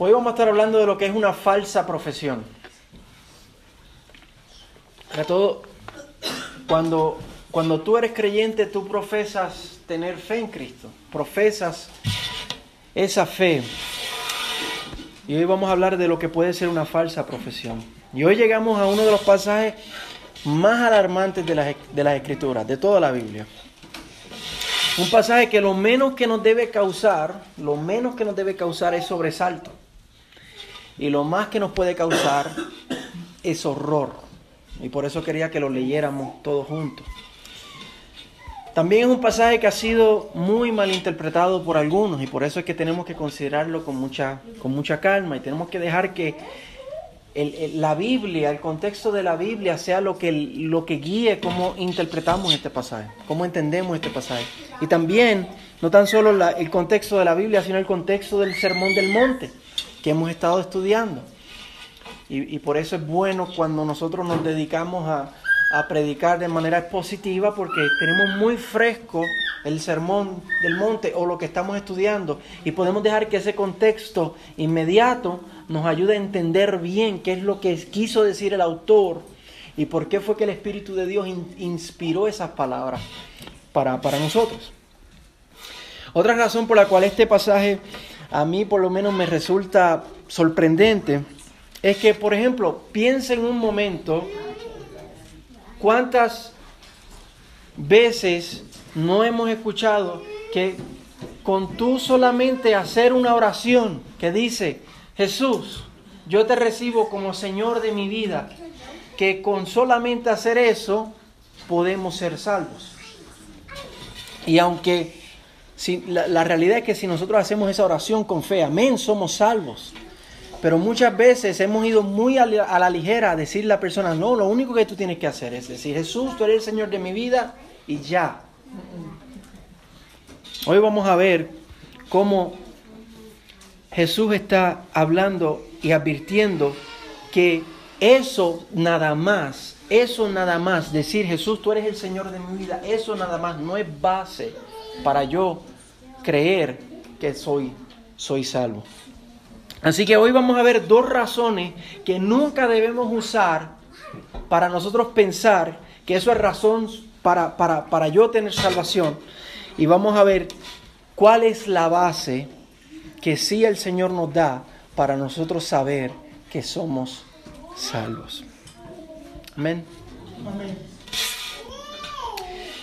Hoy vamos a estar hablando de lo que es una falsa profesión. Para todo, cuando, cuando tú eres creyente, tú profesas tener fe en Cristo, profesas esa fe. Y hoy vamos a hablar de lo que puede ser una falsa profesión. Y hoy llegamos a uno de los pasajes más alarmantes de las, de las escrituras, de toda la Biblia. Un pasaje que lo menos que nos debe causar, lo menos que nos debe causar es sobresalto. Y lo más que nos puede causar es horror. Y por eso quería que lo leyéramos todos juntos. También es un pasaje que ha sido muy mal interpretado por algunos y por eso es que tenemos que considerarlo con mucha, con mucha calma y tenemos que dejar que la Biblia, el contexto de la Biblia sea lo que, lo que guíe cómo interpretamos este pasaje, cómo entendemos este pasaje. Y también, no tan solo el contexto de la Biblia, sino el contexto del Sermón del Monte que hemos estado estudiando. Y, por eso es bueno cuando nosotros nos dedicamos a, a predicar de manera expositiva porque tenemos muy fresco el sermón del monte o lo que estamos estudiando y podemos dejar que ese contexto inmediato nos ayude a entender bien qué es lo que quiso decir el autor y por qué fue que el Espíritu de Dios inspiró esas palabras para, para nosotros. Otra razón por la cual este pasaje a mí por lo menos me resulta sorprendente es que, por ejemplo, piensa en un momento cuántas veces no hemos escuchado que con tú solamente hacer una oración que dice, Jesús, yo te recibo como Señor de mi vida, que con solamente hacer eso podemos ser salvos. Y aunque si, la, realidad es que si nosotros hacemos esa oración con fe, amén, somos salvos. Pero muchas veces hemos ido muy a la, a la ligera a decirle a la persona, no, lo único que tú tienes que hacer es decir, Jesús, tú eres el Señor de mi vida y ya. Hoy vamos a ver cómo Jesús está hablando y advirtiendo que eso nada más, eso nada más, decir Jesús, tú eres el Señor de mi vida, eso nada más no es base para yo creer que soy, soy salvo. Así que hoy vamos a ver dos razones que nunca debemos usar para nosotros pensar que eso es razón para, para, para yo tener salvación. Y vamos a ver cuál es la base que sí el Señor nos da para nosotros saber que somos salvos. Amén. Amén.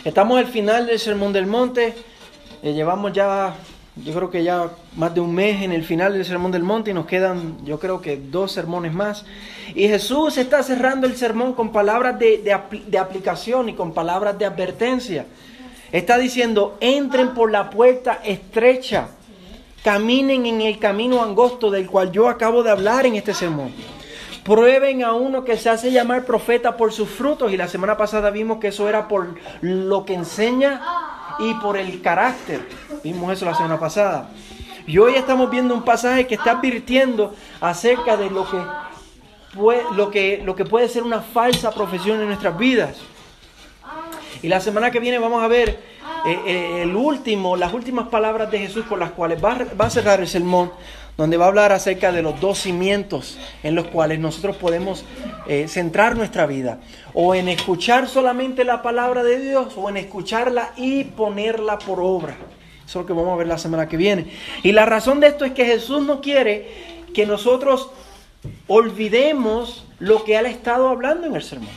Estamos al final del Sermón del Monte. Eh, llevamos ya, yo creo que ya más de un mes en el final del Sermón del Monte y nos quedan, yo creo que dos sermones más. Y Jesús está cerrando el sermón con palabras de, de aplicación y con palabras de advertencia. Está diciendo, entren por la puerta estrecha, caminen en el camino angosto del cual yo acabo de hablar en este sermón. Prueben a uno que se hace llamar profeta por sus frutos. Y la semana pasada vimos que eso era por lo que enseña y por el carácter. Vimos eso la semana pasada. Y hoy estamos viendo un pasaje que está advirtiendo acerca de lo que, puede, lo que, lo que puede ser una falsa profesión en nuestras vidas. Y la semana que viene vamos a ver eh, eh, el último, las últimas palabras de Jesús con las cuales va, va a cerrar el sermón donde va a hablar acerca de los dos cimientos en los cuales nosotros podemos eh, centrar nuestra vida. O en escuchar solamente la palabra de Dios o en escucharla y ponerla por obra. Eso es lo que vamos a ver la semana que viene. Y la razón de esto es que Jesús no quiere que nosotros olvidemos lo que Él ha estado hablando en el sermón.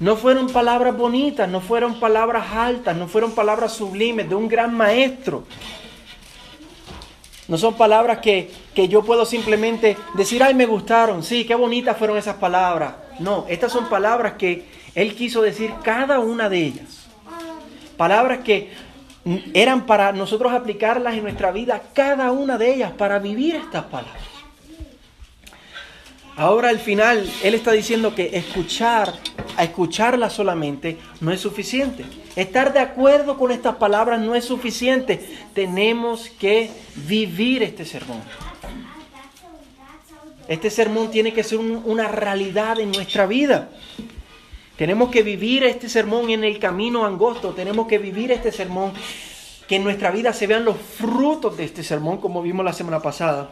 No fueron palabras bonitas, no fueron palabras altas, no fueron palabras sublimes de un gran maestro. No son palabras que, yo puedo simplemente decir, ay, me gustaron, sí, qué bonitas fueron esas palabras. No, estas son palabras que Él quiso decir cada una de ellas. Palabras que eran para nosotros aplicarlas en nuestra vida, cada una de ellas, para vivir estas palabras. Ahora al final, Él está diciendo que escuchar, a escucharlas solamente no es suficiente. Estar de acuerdo con estas palabras no es suficiente. Tenemos que vivir este sermón. Este sermón tiene que ser una realidad en nuestra vida. Tenemos que vivir este sermón en el camino angosto. Tenemos que vivir este sermón. Que en nuestra vida se vean los frutos de este sermón, como vimos la semana pasada.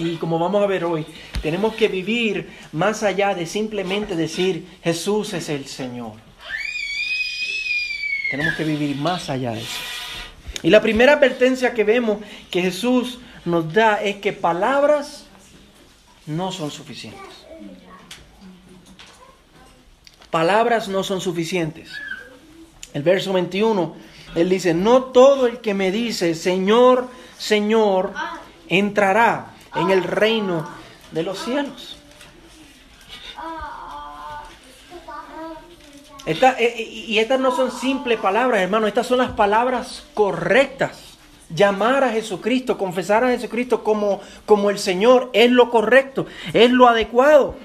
Y como vamos a ver hoy, tenemos que vivir más allá de simplemente decir Jesús es el Señor. Tenemos que vivir más allá de eso. Y la primera advertencia que vemos que Jesús nos da es que palabras no son suficientes. Palabras no son suficientes. El verso 21, él dice, no todo el que me dice, Señor, Señor, entrará en el reino de los cielos. Eh, y estas no son simples palabras, hermano, estas son las palabras correctas. Llamar a Jesucristo, confesar a Jesucristo como, como el Señor es lo correcto, es lo adecuado.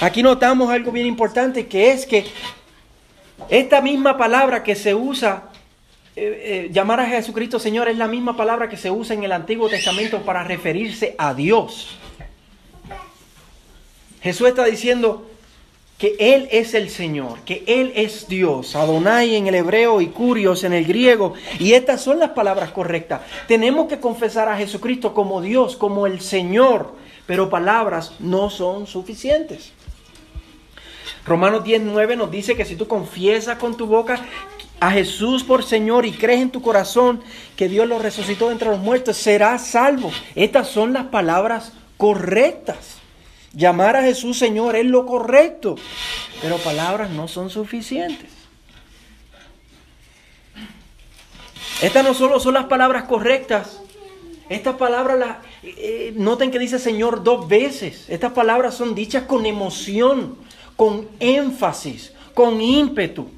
Aquí notamos algo bien importante que es que esta misma palabra que se usa, eh, eh, llamar a Jesucristo Señor, es la misma palabra que se usa en el Antiguo Testamento para referirse a Dios. Jesús está diciendo que Él es el Señor, que Él es Dios, Adonai en el hebreo y Curios en el griego. Y estas son las palabras correctas. Tenemos que confesar a Jesucristo como Dios, como el Señor, pero palabras no son suficientes. Romanos 19 nos dice que si tú confiesas con tu boca a Jesús por Señor y crees en tu corazón que Dios lo resucitó entre los muertos, serás salvo. Estas son las palabras correctas. Llamar a Jesús Señor es lo correcto, pero palabras no son suficientes. Estas no solo son las palabras correctas, estas palabras, las, eh, noten que dice Señor dos veces. Estas palabras son dichas con emoción, con énfasis, con ímpetu.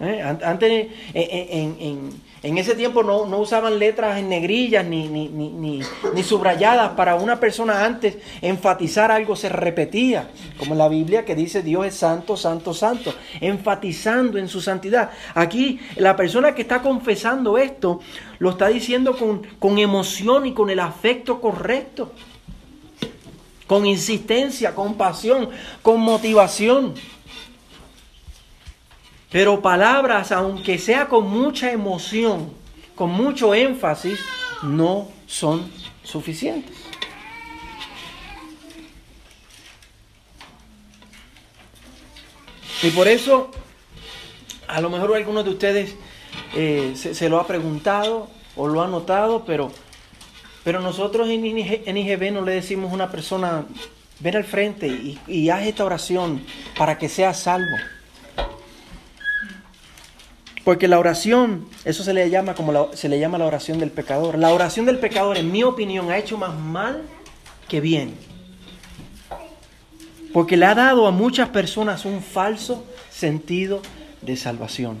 ¿Eh? Antes, en, en, ese tiempo no, usaban letras en negrillas ni, ni, ni, ni, subrayadas. Para una persona antes enfatizar algo se repetía, como en la Biblia que dice Dios es santo, santo, santo, enfatizando en su santidad. Aquí la persona que está confesando esto lo está diciendo con, con emoción y con el afecto correcto con insistencia, con pasión, con motivación. Pero palabras, aunque sea con mucha emoción, con mucho énfasis, no son suficientes. Y por eso, a lo mejor algunos de ustedes eh, se, lo ha preguntado o lo ha notado, pero, pero nosotros en, IGB no le decimos a una persona, ven al frente y, y haz esta oración para que sea salvo. Porque la oración, eso se le llama como se le llama la oración del pecador. La oración del pecador, en mi opinión, ha hecho más mal que bien. Porque le ha dado a muchas personas un falso sentido de salvación.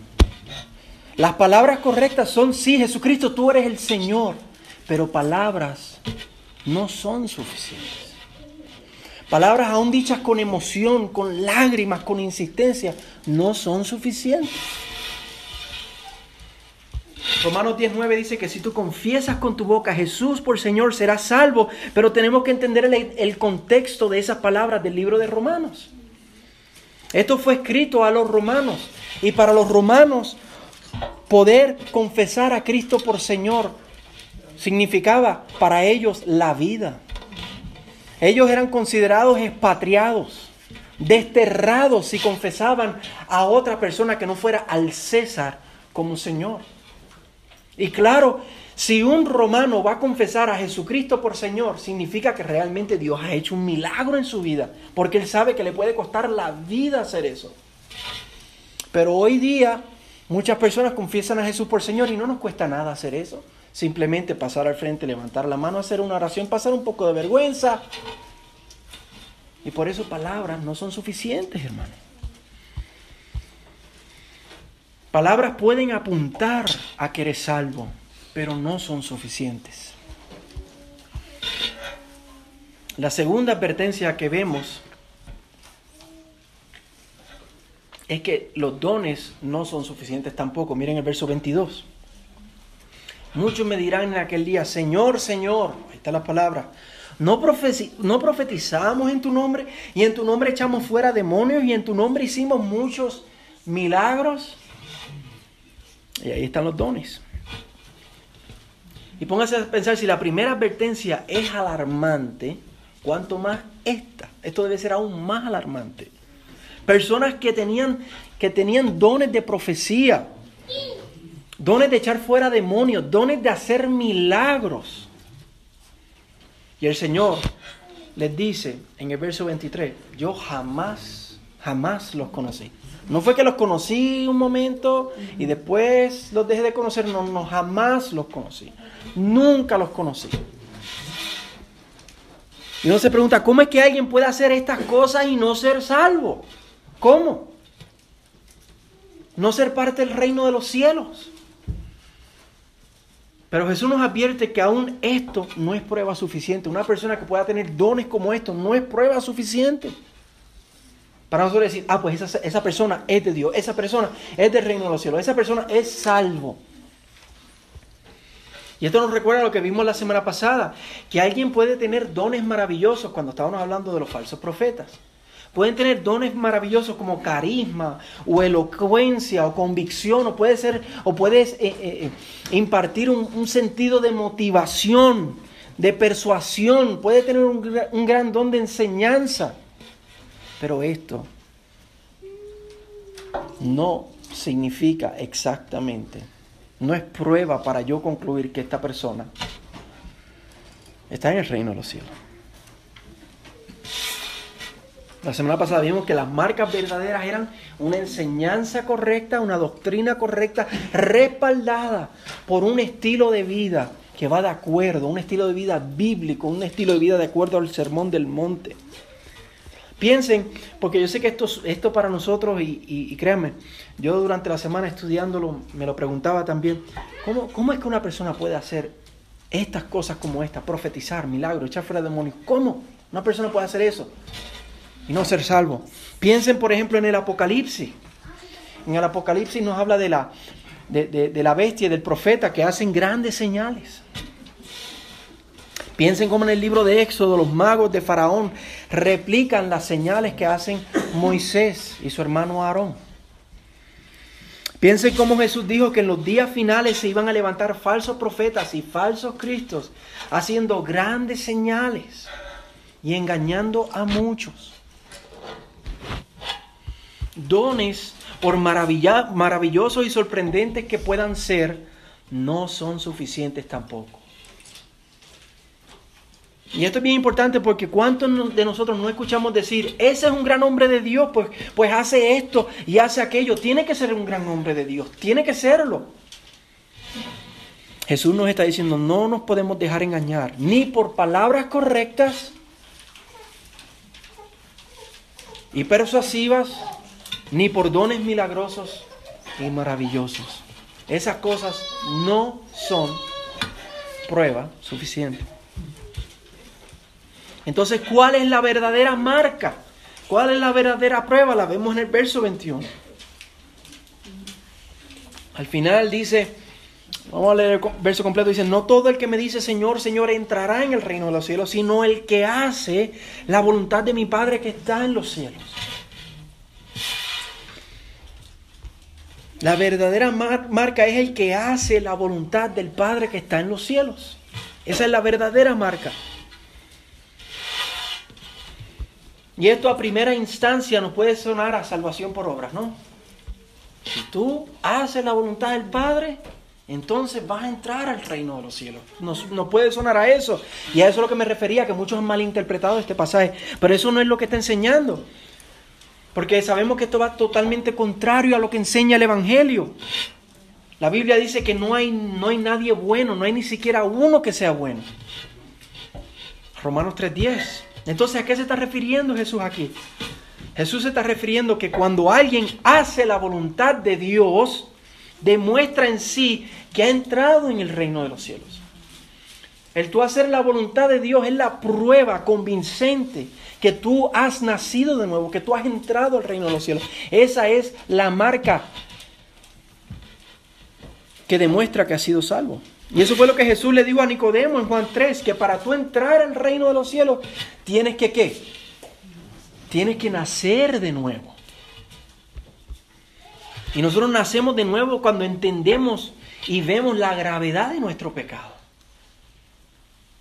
Las palabras correctas son, sí, Jesucristo, tú eres el Señor, pero palabras no son suficientes. Palabras aún dichas con emoción, con lágrimas, con insistencia, no son suficientes. Romanos 19 dice que si tú confiesas con tu boca Jesús por Señor serás salvo, pero tenemos que entender el, contexto de esas palabras del libro de Romanos. Esto fue escrito a los romanos y para los romanos poder confesar a Cristo por Señor significaba para ellos la vida. Ellos eran considerados expatriados, desterrados si confesaban a otra persona que no fuera al César como Señor. Y claro, si un romano va a confesar a Jesucristo por Señor, significa que realmente Dios ha hecho un milagro en su vida, porque él sabe que le puede costar la vida hacer eso. Pero hoy día muchas personas confiesan a Jesús por Señor y no nos cuesta nada hacer eso. Simplemente pasar al frente, levantar la mano, hacer una oración, pasar un poco de vergüenza. Y por eso palabras no son suficientes, hermano. Palabras pueden apuntar a que eres salvo, pero no son suficientes. La segunda advertencia que vemos es que los dones no son suficientes tampoco. Miren el verso 22. Muchos me dirán en aquel día, Señor, Señor, ahí está la palabra, ¿no, no profetizamos en tu nombre y en tu nombre echamos fuera demonios y en tu nombre hicimos muchos milagros. Y ahí están los dones. Y póngase a pensar, si la primera advertencia es alarmante, ¿cuánto más esta? Esto debe ser aún más alarmante. Personas que tenían, que tenían dones de profecía, dones de echar fuera demonios, dones de hacer milagros. Y el Señor les dice en el verso 23, yo jamás, jamás los conocí. No fue que los conocí un momento y después los dejé de conocer, no, no, jamás los conocí. Nunca los conocí. Y uno se pregunta, ¿cómo es que alguien puede hacer estas cosas y no ser salvo? ¿Cómo? No ser parte del reino de los cielos. Pero Jesús nos advierte que aún esto no es prueba suficiente. Una persona que pueda tener dones como estos no es prueba suficiente. Para nosotros decir, ah, pues esa, esa persona es de Dios, esa persona es del reino de los cielos, esa persona es salvo. Y esto nos recuerda a lo que vimos la semana pasada, que alguien puede tener dones maravillosos cuando estábamos hablando de los falsos profetas. Pueden tener dones maravillosos como carisma o elocuencia o convicción o puede ser o puedes eh, eh, eh, impartir un, sentido de motivación, de persuasión, puede tener un, un gran don de enseñanza. Pero esto no significa exactamente, no es prueba para yo concluir que esta persona está en el reino de los cielos. La semana pasada vimos que las marcas verdaderas eran una enseñanza correcta, una doctrina correcta, respaldada por un estilo de vida que va de acuerdo, un estilo de vida bíblico, un estilo de vida de acuerdo al sermón del monte. Piensen, porque yo sé que esto, esto para nosotros, y, créanme, yo durante la semana estudiándolo me lo preguntaba también, ¿cómo, ¿cómo es que una persona puede hacer estas cosas como esta, profetizar, milagros, echar fuera demonios? ¿Cómo una persona puede hacer eso? y no ser salvo. Piensen, por ejemplo, en el Apocalipsis. En el Apocalipsis nos habla de la, de, la bestia del profeta que hacen grandes señales. Piensen como en el libro de Éxodo los magos de Faraón replican las señales que hacen Moisés y su hermano Aarón. Piensen cómo Jesús dijo que en los días finales se iban a levantar falsos profetas y falsos cristos haciendo grandes señales y engañando a muchos dones, por maravillosos y sorprendentes que puedan ser, no son suficientes tampoco. Y esto es bien importante porque ¿cuántos de nosotros no escuchamos decir, ese es un gran hombre de Dios, pues, pues hace esto y hace aquello? Tiene que ser un gran hombre de Dios, tiene que serlo. Jesús nos está diciendo, no nos podemos dejar engañar, ni por palabras correctas y persuasivas, ni por dones milagrosos y maravillosos. Esas cosas no son prueba suficiente. Entonces, ¿cuál es la verdadera marca? ¿Cuál es la verdadera prueba? La vemos en el verso 21. Al final dice, vamos a leer el verso completo, dice, no todo el que me dice Señor, Señor entrará en el reino de los cielos, sino el que hace la voluntad de mi Padre que está en los cielos. La verdadera marca es el que hace la voluntad del Padre que está en los cielos. Esa es la verdadera marca. Y esto a primera instancia nos puede sonar a salvación por obras, ¿no? Si tú haces la voluntad del Padre, entonces vas a entrar al reino de los cielos. Nos, puede sonar a eso. Y a eso es lo que me refería, que muchos han malinterpretado este pasaje. Pero eso no es lo que está enseñando. Porque sabemos que esto va totalmente contrario a lo que enseña el Evangelio. La Biblia dice que no hay, no hay nadie bueno, no hay ni siquiera uno que sea bueno. Romanos 3:10. Entonces, ¿a qué se está refiriendo Jesús aquí? Jesús se está refiriendo que cuando alguien hace la voluntad de Dios, demuestra en sí que ha entrado en el reino de los cielos. El tú hacer la voluntad de Dios es la prueba convincente que tú has nacido de nuevo, que tú has entrado al reino de los cielos. Esa es la marca que demuestra que has sido salvo. Y eso fue lo que Jesús le dijo a Nicodemo en Juan 3, que para tú entrar al reino de los cielos tienes que qué? Tienes que nacer de nuevo. Y nosotros nacemos de nuevo cuando entendemos y vemos la gravedad de nuestro pecado.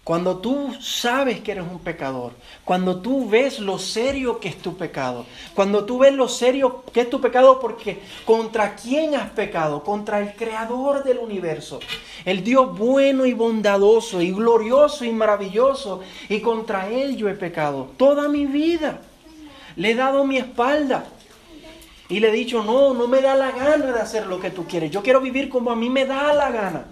Cuando tú sabes que eres un pecador, cuando tú ves lo serio que es tu pecado, cuando tú ves lo serio que es tu pecado porque contra quién has pecado, contra el creador del universo, el Dios bueno y bondadoso y glorioso y maravilloso, y contra él yo he pecado toda mi vida. Le he dado mi espalda y le he dicho, no, no me da la gana de hacer lo que tú quieres, yo quiero vivir como a mí me da la gana.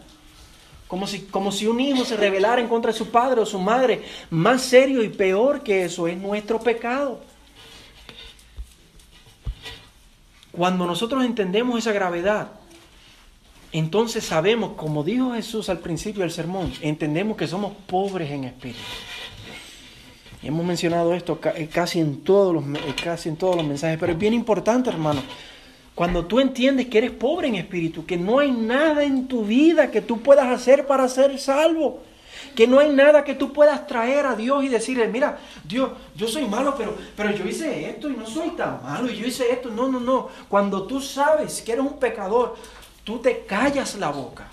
Como si, como si un hijo se rebelara en contra de su padre o su madre. Más serio y peor que eso es nuestro pecado. Cuando nosotros entendemos esa gravedad, entonces sabemos, como dijo Jesús al principio del sermón, entendemos que somos pobres en espíritu. Hemos mencionado esto casi en todos los, casi en todos los mensajes, pero es bien importante, hermano. Cuando tú entiendes que eres pobre en espíritu, que no hay nada en tu vida que tú puedas hacer para ser salvo, que no hay nada que tú puedas traer a Dios y decirle, mira, Dios, yo soy malo, pero, pero yo hice esto y no soy tan malo, y yo hice esto. No, no, no. Cuando tú sabes que eres un pecador, tú te callas la boca.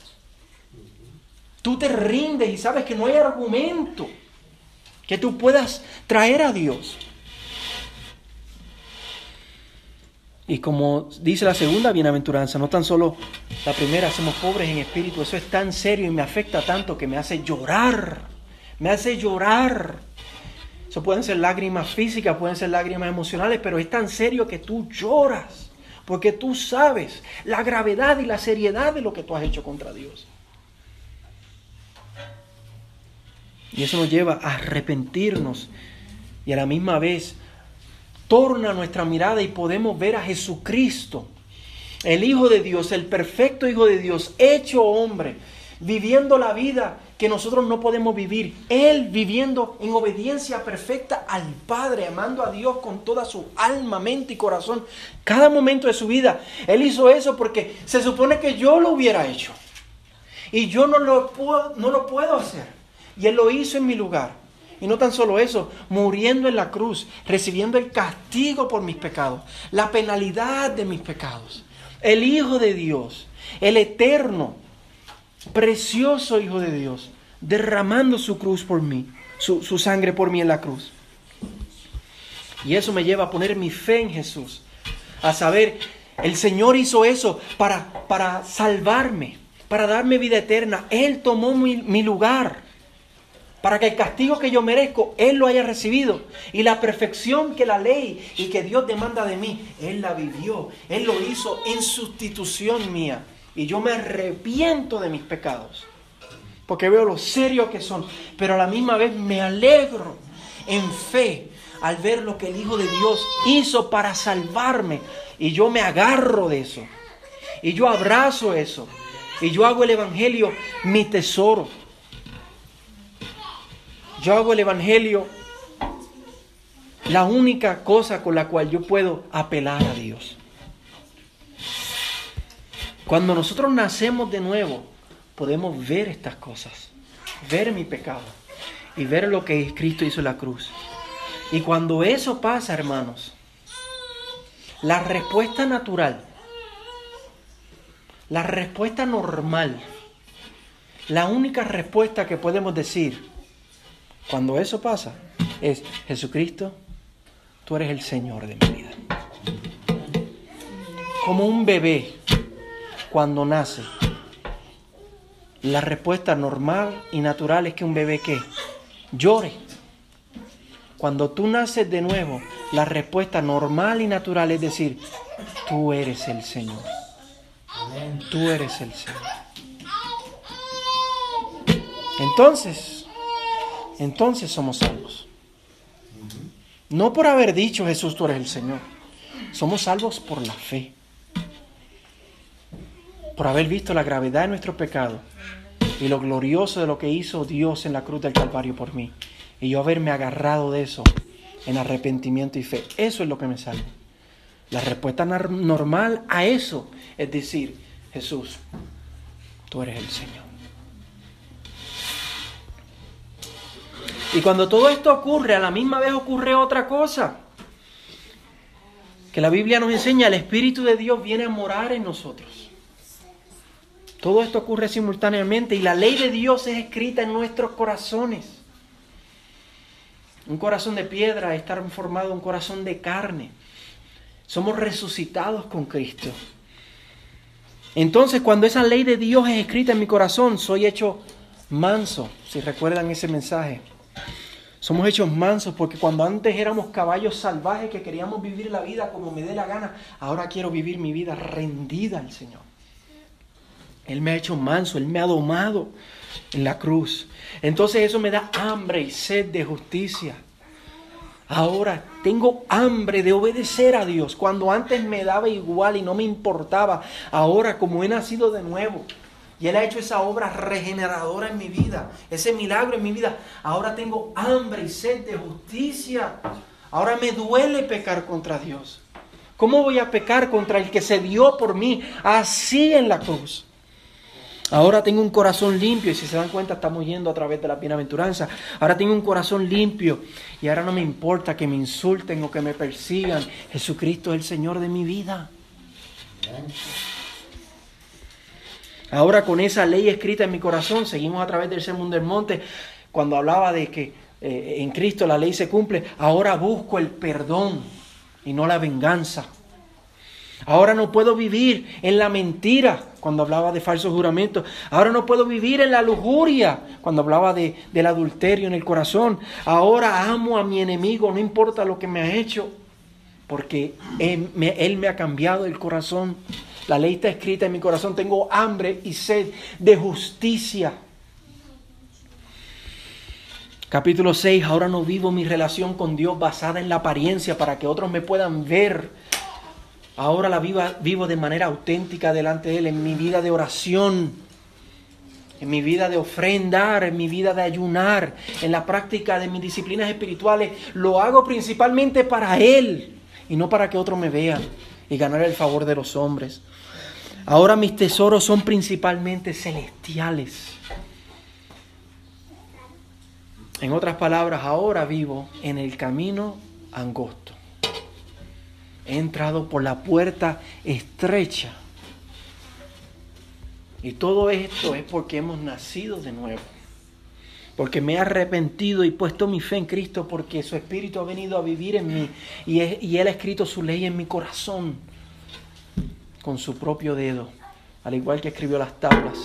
Tú te rindes y sabes que no hay argumento que tú puedas traer a Dios. Y como dice la segunda bienaventuranza, no tan solo la primera, somos pobres en espíritu, eso es tan serio y me afecta tanto que me hace llorar, me hace llorar. Eso pueden ser lágrimas físicas, pueden ser lágrimas emocionales, pero es tan serio que tú lloras, porque tú sabes la gravedad y la seriedad de lo que tú has hecho contra Dios. Y eso nos lleva a arrepentirnos y a la misma vez torna nuestra mirada y podemos ver a Jesucristo, el Hijo de Dios, el perfecto Hijo de Dios, hecho hombre, viviendo la vida que nosotros no podemos vivir. Él viviendo en obediencia perfecta al Padre, amando a Dios con toda su alma, mente y corazón. Cada momento de su vida, Él hizo eso porque se supone que yo lo hubiera hecho. Y yo no lo puedo, no lo puedo hacer. Y Él lo hizo en mi lugar. Y no tan solo eso, muriendo en la cruz, recibiendo el castigo por mis pecados, la penalidad de mis pecados. El Hijo de Dios, el eterno, precioso Hijo de Dios, derramando su cruz por mí, su, sangre por mí en la cruz. Y eso me lleva a poner mi fe en Jesús, a saber, el Señor hizo eso para, para salvarme, para darme vida eterna. Él tomó mi, mi lugar para que el castigo que yo merezco, Él lo haya recibido. Y la perfección que la ley y que Dios demanda de mí, Él la vivió. Él lo hizo en sustitución mía. Y yo me arrepiento de mis pecados. Porque veo lo serio que son. Pero a la misma vez me alegro en fe al ver lo que el Hijo de Dios hizo para salvarme. Y yo me agarro de eso. Y yo abrazo eso. Y yo hago el Evangelio mi tesoro. Yo hago el Evangelio la única cosa con la cual yo puedo apelar a Dios. Cuando nosotros nacemos de nuevo, podemos ver estas cosas, ver mi pecado y ver lo que Cristo hizo en la cruz. Y cuando eso pasa, hermanos, la respuesta natural, la respuesta normal, la única respuesta que podemos decir cuando eso pasa, es Jesucristo, tú eres el Señor de mi vida. Como un bebé, cuando nace, la respuesta normal y natural es que un bebé que llore. Cuando tú naces de nuevo, la respuesta normal y natural es decir, tú eres el Señor. Tú eres el Señor. Entonces, entonces somos salvos. No por haber dicho Jesús, tú eres el Señor. Somos salvos por la fe. Por haber visto la gravedad de nuestro pecado y lo glorioso de lo que hizo Dios en la cruz del Calvario por mí. Y yo haberme agarrado de eso en arrepentimiento y fe. Eso es lo que me salva. La respuesta normal a eso es decir, Jesús, tú eres el Señor. Y cuando todo esto ocurre, a la misma vez ocurre otra cosa. Que la Biblia nos enseña, el Espíritu de Dios viene a morar en nosotros. Todo esto ocurre simultáneamente y la ley de Dios es escrita en nuestros corazones. Un corazón de piedra está formado un corazón de carne. Somos resucitados con Cristo. Entonces, cuando esa ley de Dios es escrita en mi corazón, soy hecho manso, si recuerdan ese mensaje. Somos hechos mansos porque cuando antes éramos caballos salvajes que queríamos vivir la vida como me dé la gana, ahora quiero vivir mi vida rendida al Señor. Él me ha hecho manso, Él me ha domado en la cruz. Entonces eso me da hambre y sed de justicia. Ahora tengo hambre de obedecer a Dios. Cuando antes me daba igual y no me importaba, ahora como he nacido de nuevo, y Él ha hecho esa obra regeneradora en mi vida, ese milagro en mi vida. Ahora tengo hambre y sed de justicia. Ahora me duele pecar contra Dios. ¿Cómo voy a pecar contra el que se dio por mí así en la cruz? Ahora tengo un corazón limpio y si se dan cuenta estamos yendo a través de la bienaventuranza. Ahora tengo un corazón limpio y ahora no me importa que me insulten o que me persigan. Jesucristo es el Señor de mi vida. Ahora con esa ley escrita en mi corazón, seguimos a través del Sermón del Monte, cuando hablaba de que eh, en Cristo la ley se cumple, ahora busco el perdón y no la venganza. Ahora no puedo vivir en la mentira cuando hablaba de falsos juramentos. Ahora no puedo vivir en la lujuria cuando hablaba de, del adulterio en el corazón. Ahora amo a mi enemigo, no importa lo que me ha hecho, porque él me ha cambiado el corazón. La ley está escrita en mi corazón. Tengo hambre y sed de justicia. Capítulo 6. Ahora no vivo mi relación con Dios basada en la apariencia para que otros me puedan ver. Ahora la vivo de manera auténtica delante de Él, en mi vida de oración, en mi vida de ofrendar, en mi vida de ayunar, en la práctica de mis disciplinas espirituales. Lo hago principalmente para Él y no para que otros me vean y ganar el favor de los hombres. Ahora mis tesoros son principalmente celestiales. En otras palabras, ahora vivo en el camino angosto. He entrado por la puerta estrecha. Y todo esto es porque hemos nacido de nuevo. Porque me he arrepentido y puesto mi fe en Cristo porque su Espíritu ha venido a vivir en mí y, y Él ha escrito su ley en mi corazón con su propio dedo, al igual que escribió las tablas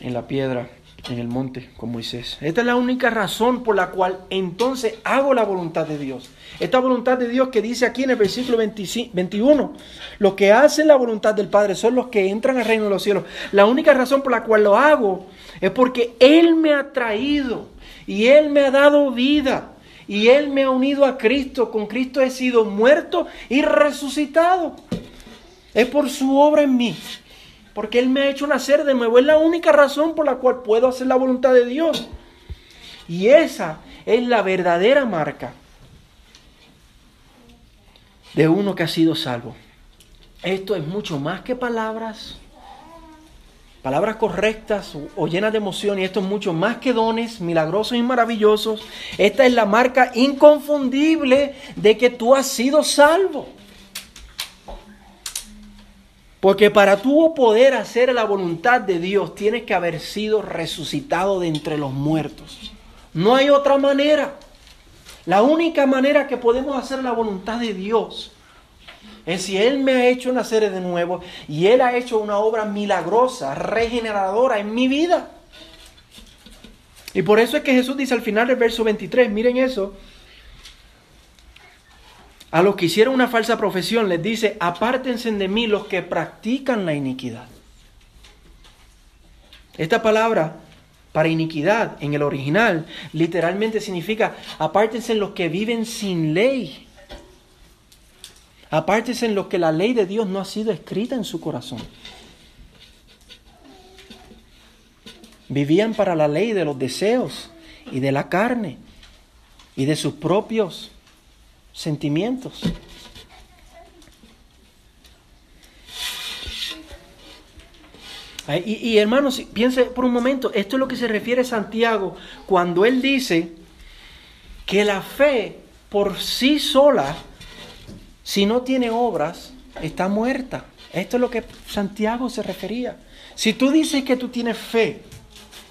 en la piedra en el monte con Moisés. Esta es la única razón por la cual entonces hago la voluntad de Dios. Esta voluntad de Dios que dice aquí en el versículo 21, los que hacen la voluntad del Padre son los que entran al reino de los cielos. La única razón por la cual lo hago es porque Él me ha traído y Él me ha dado vida y Él me ha unido a Cristo. Con Cristo he sido muerto y resucitado. Es por su obra en mí. Porque Él me ha hecho nacer de nuevo. Es la única razón por la cual puedo hacer la voluntad de Dios. Y esa es la verdadera marca de uno que ha sido salvo. Esto es mucho más que palabras, palabras correctas o, llenas de emoción. Y esto es mucho más que dones milagrosos y maravillosos. Esta es la marca inconfundible de que tú has sido salvo. Porque para tú poder hacer la voluntad de Dios tienes que haber sido resucitado de entre los muertos. No hay otra manera. La única manera que podemos hacer la voluntad de Dios es si Él me ha hecho nacer de nuevo y Él ha hecho una obra milagrosa, regeneradora en mi vida. Y por eso es que Jesús dice al final del verso 23, miren eso, a los que hicieron una falsa profesión les dice, apártense de mí los que practican la iniquidad. Esta palabra para iniquidad en el original literalmente significa apártense los que viven sin ley. Apártense los que la ley de Dios no ha sido escrita en su corazón. Vivían para la ley de los deseos y de la carne y de sus propios sentimientos. Y, hermanos, piense por un momento, esto es lo que se refiere Santiago cuando él dice que la fe por sí sola, si no tiene obras, está muerta. Esto es lo que Santiago se refería. Si tú dices que tú tienes fe,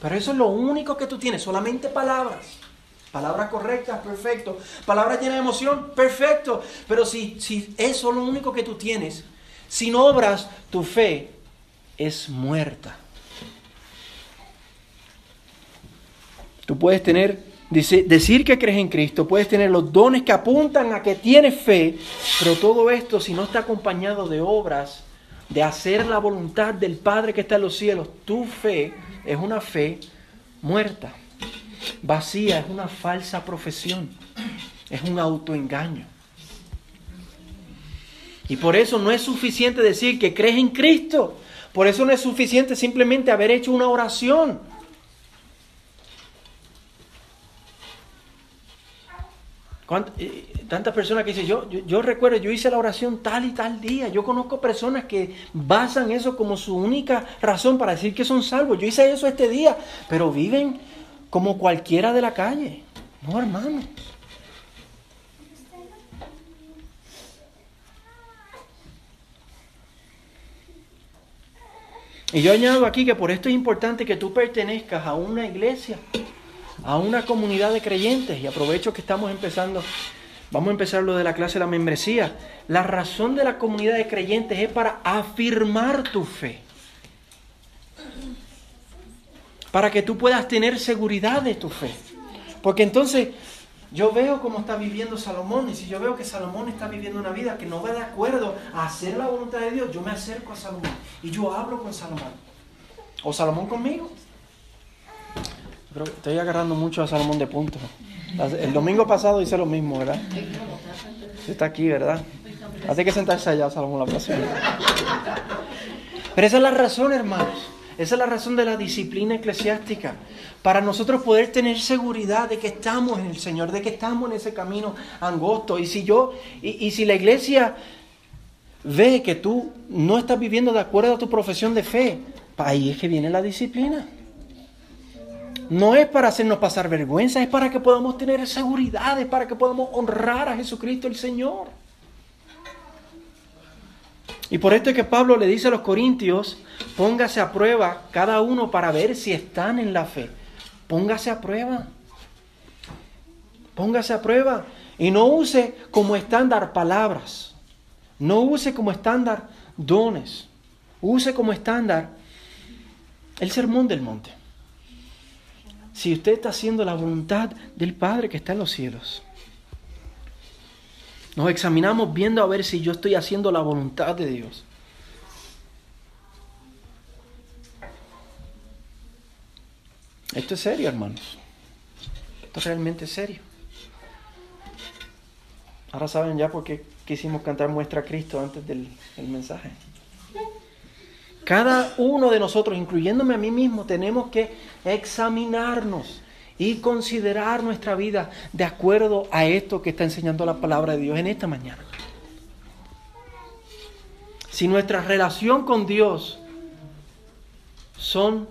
pero eso es lo único que tú tienes, solamente palabras. Palabras correctas, perfecto. Palabras llenas de emoción, perfecto. Pero si, si eso es lo único que tú tienes, sin obras, tu fe es muerta. Tú puedes tener, decir que crees en Cristo, puedes tener los dones que apuntan a que tienes fe, pero todo esto si no está acompañado de obras, de hacer la voluntad del Padre que está en los cielos, tu fe es una fe muerta, vacía, es una falsa profesión, es un autoengaño. Y por eso no es suficiente decir que crees en Cristo. Por eso no es suficiente simplemente haber hecho una oración. Eh, tantas personas que dicen, yo, yo, recuerdo, yo hice la oración tal y tal día. Yo conozco personas que basan eso como su única razón para decir que son salvos. Yo hice eso este día, pero viven como cualquiera de la calle. No, hermano. Y yo añado aquí que por esto es importante que tú pertenezcas a una iglesia a una comunidad de creyentes. Y aprovecho que estamos empezando, vamos a empezar lo de la clase de la membresía. La razón de la comunidad de creyentes es para afirmar tu fe. Para que tú puedas tener seguridad de tu fe. Porque entonces yo veo cómo está viviendo Salomón y si yo veo que Salomón está viviendo una vida que no va de acuerdo a hacer la voluntad de Dios, yo me acerco a Salomón y yo hablo con Salomón. O Salomón conmigo estoy agarrando mucho a Salomón de punto. El domingo pasado hice lo mismo, ¿verdad? Está aquí, ¿verdad? Hace que sentarse allá, Salomón, la próxima. Pero esa es la razón, hermanos. Esa es la razón de la disciplina eclesiástica. Para nosotros poder tener seguridad de que estamos en el Señor, de que estamos en ese camino angosto. Y si yo, y, si la iglesia ve que tú no estás viviendo de acuerdo a tu profesión de fe, ahí es que viene la disciplina. No es para hacernos pasar vergüenza, es para que podamos tener seguridad, es para que podamos honrar a Jesucristo el Señor. Y por esto es que Pablo le dice a los corintios, póngase a prueba cada uno para ver si están en la fe. Póngase a prueba. Póngase a prueba. Y no use como estándar palabras. No use como estándar dones. Use como estándar el sermón del monte si usted está haciendo la voluntad del Padre que está en los cielos. Nos examinamos viendo a ver si yo estoy haciendo la voluntad de Dios. Esto es serio, hermanos. Esto es realmente serio. Ahora saben ya por qué quisimos cantar Muestra a Cristo antes del, del mensaje. Cada uno de nosotros, incluyéndome a mí mismo, tenemos que examinarnos y considerar nuestra vida de acuerdo a esto que está enseñando la palabra de Dios en esta mañana. Si nuestra relación con Dios son,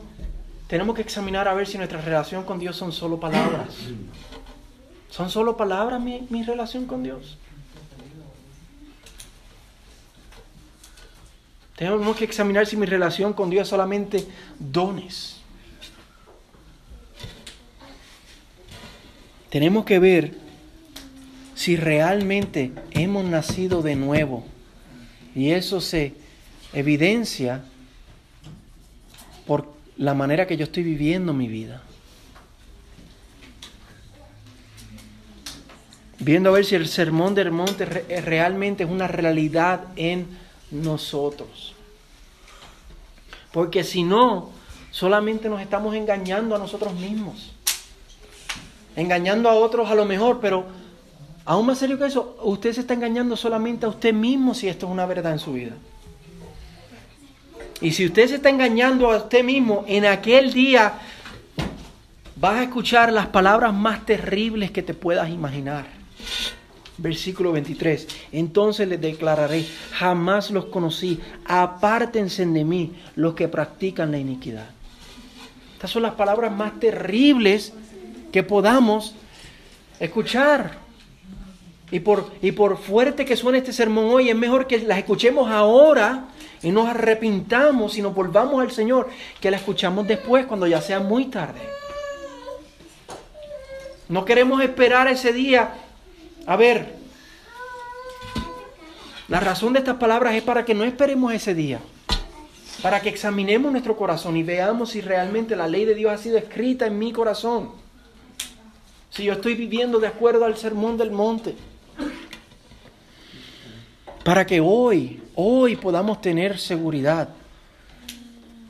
tenemos que examinar a ver si nuestra relación con Dios son solo palabras. ¿Son solo palabras mi, mi relación con Dios? Tenemos que examinar si mi relación con Dios es solamente dones. Tenemos que ver si realmente hemos nacido de nuevo. Y eso se evidencia por la manera que yo estoy viviendo mi vida. Viendo a ver si el sermón del monte realmente es una realidad en nosotros. Porque si no, solamente nos estamos engañando a nosotros mismos. Engañando a otros a lo mejor, pero aún más serio que eso, usted se está engañando solamente a usted mismo si esto es una verdad en su vida. Y si usted se está engañando a usted mismo, en aquel día vas a escuchar las palabras más terribles que te puedas imaginar. Versículo 23. Entonces les declararé, jamás los conocí, apártense de mí los que practican la iniquidad. Estas son las palabras más terribles que podamos escuchar. Y por, y por fuerte que suene este sermón hoy, es mejor que las escuchemos ahora y nos arrepintamos y nos volvamos al Señor, que la escuchamos después cuando ya sea muy tarde. No queremos esperar ese día. A ver, la razón de estas palabras es para que no esperemos ese día, para que examinemos nuestro corazón y veamos si realmente la ley de Dios ha sido escrita en mi corazón, si yo estoy viviendo de acuerdo al sermón del monte para que hoy, hoy podamos tener seguridad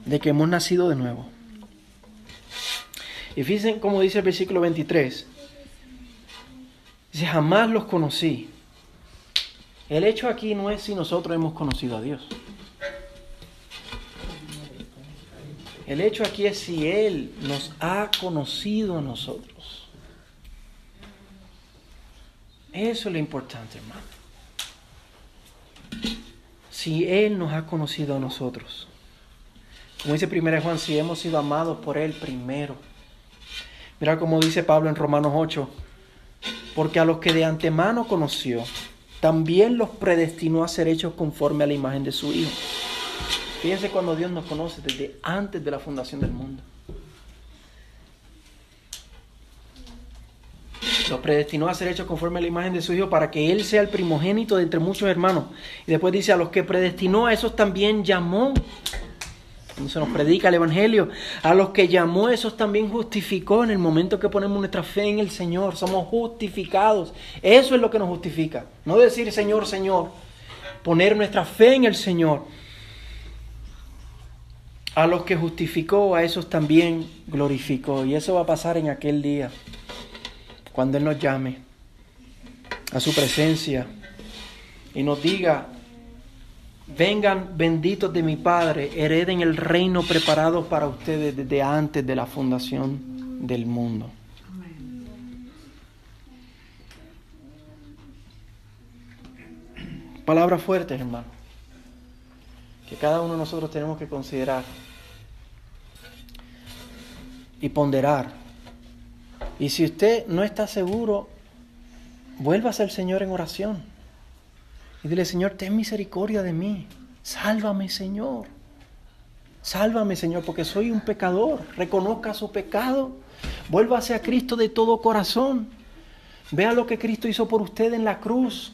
de que hemos nacido de nuevo. Y fíjense como dice el versículo 23. Dice, jamás los conocí. El hecho aquí no es si nosotros hemos conocido a Dios. El hecho aquí es si Él nos ha conocido a nosotros. Eso es lo importante, hermano si Él nos ha conocido a nosotros. Como dice 1 Juan, si hemos sido amados por Él primero. Mira como dice Pablo en Romanos 8, porque a los que de antemano conoció, también los predestinó a ser hechos conforme a la imagen de su Hijo. Fíjense cuando Dios nos conoce desde antes de la fundación del mundo. Predestinó a ser hechos conforme a la imagen de su Hijo para que Él sea el primogénito de entre muchos hermanos. Y después dice, a los que predestinó, a esos también llamó. Se nos predica el Evangelio, a los que llamó, esos también justificó en el momento que ponemos nuestra fe en el Señor. Somos justificados. Eso es lo que nos justifica. No decir Señor, Señor. Poner nuestra fe en el Señor. A los que justificó, a esos también glorificó. Y eso va a pasar en aquel día cuando Él nos llame a su presencia y nos diga, vengan benditos de mi Padre, hereden el reino preparado para ustedes desde antes de la fundación del mundo. Palabras fuertes, hermano, que cada uno de nosotros tenemos que considerar y ponderar y si usted no está seguro, vuélvase al Señor en oración. Y dile, Señor, ten misericordia de mí. Sálvame, Señor. Sálvame, Señor, porque soy un pecador. Reconozca su pecado. Vuélvase a Cristo de todo corazón. Vea lo que Cristo hizo por usted en la cruz.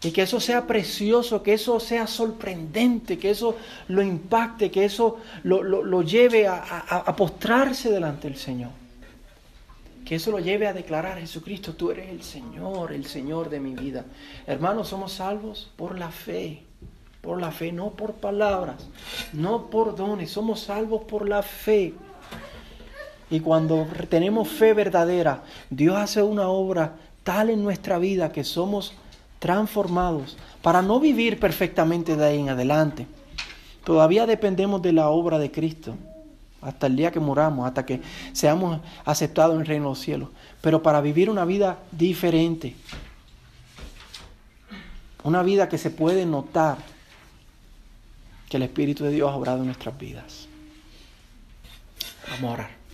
Y que eso sea precioso, que eso sea sorprendente, que eso lo impacte, que eso lo, lleve a, a postrarse delante del Señor que eso lo lleve a declarar, Jesucristo, tú eres el Señor, el Señor de mi vida. Hermanos, somos salvos por la fe, por la fe, no por palabras, no por dones, somos salvos por la fe. Y cuando tenemos fe verdadera, Dios hace una obra tal en nuestra vida que somos transformados para no vivir perfectamente de ahí en adelante. Todavía dependemos de la obra de Cristo hasta el día que moramos, hasta que seamos aceptados en el reino de los cielos, pero para vivir una vida diferente, una vida que se puede notar que el Espíritu de Dios ha obrado en nuestras vidas. Vamos a orar.